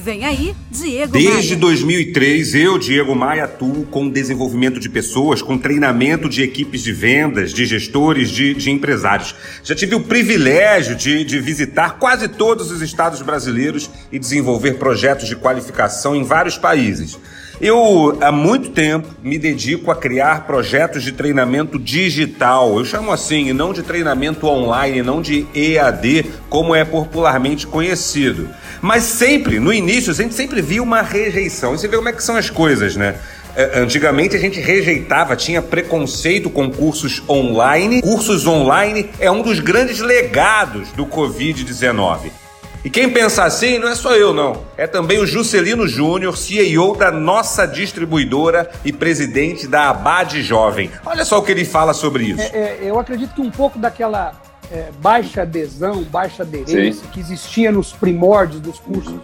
Vem aí, Diego Desde Maia. 2003, eu, Diego Maia, atuo com desenvolvimento de pessoas, com treinamento de equipes de vendas, de gestores, de, de empresários. Já tive o privilégio de, de visitar quase todos os estados brasileiros e desenvolver projetos de qualificação em vários países. Eu, há muito tempo, me dedico a criar projetos de treinamento digital. Eu chamo assim, e não de treinamento online, não de EAD, como é popularmente conhecido. Mas sempre, no início, a gente sempre via uma rejeição. E você vê como é que são as coisas, né? É, Antigamente a gente rejeitava, tinha preconceito com cursos online. Cursos online é um dos grandes legados do Covid-19. E quem pensa assim não é só eu, não. É também o Juscelino Júnior, CEO da nossa distribuidora e presidente da Abade Jovem. Olha só o que ele fala sobre isso. É, é, eu acredito que um pouco daquela é, baixa adesão, baixa aderência Sim. que existia nos primórdios dos cursos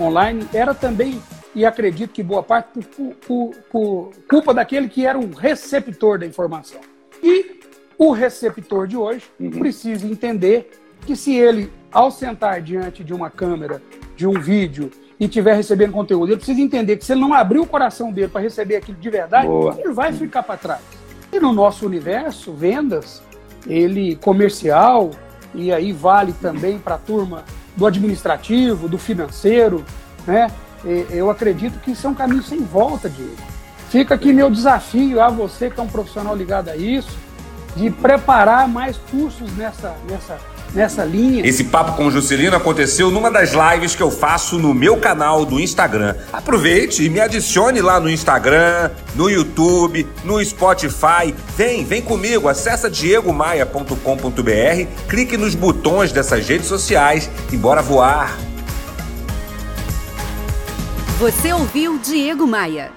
online era também, e acredito que boa parte, por, por- por- por culpa daquele que era um receptor da informação. E o receptor de hoje precisa entender que se ele, ao sentar diante de uma câmera, de um vídeo, e estiver recebendo conteúdo, ele precisa entender que se ele não abrir o coração dele para receber aquilo de verdade, Boa. ele vai ficar para trás. E no nosso universo, vendas, ele comercial, e aí vale também para a turma do administrativo, do financeiro, né? Eu acredito que isso é um caminho sem volta, Diego. Fica aqui meu desafio a você que é um profissional ligado a isso, de preparar mais cursos nessa, nessa, nessa linha. Esse papo com o Juscelino aconteceu numa das lives que eu faço no meu canal do Instagram. Aproveite e me adicione lá no Instagram, no YouTube, no Spotify. Vem, vem comigo, acessa diegomaia.com.br, clique nos botões dessas redes sociais e bora voar. Você ouviu Diego Maia.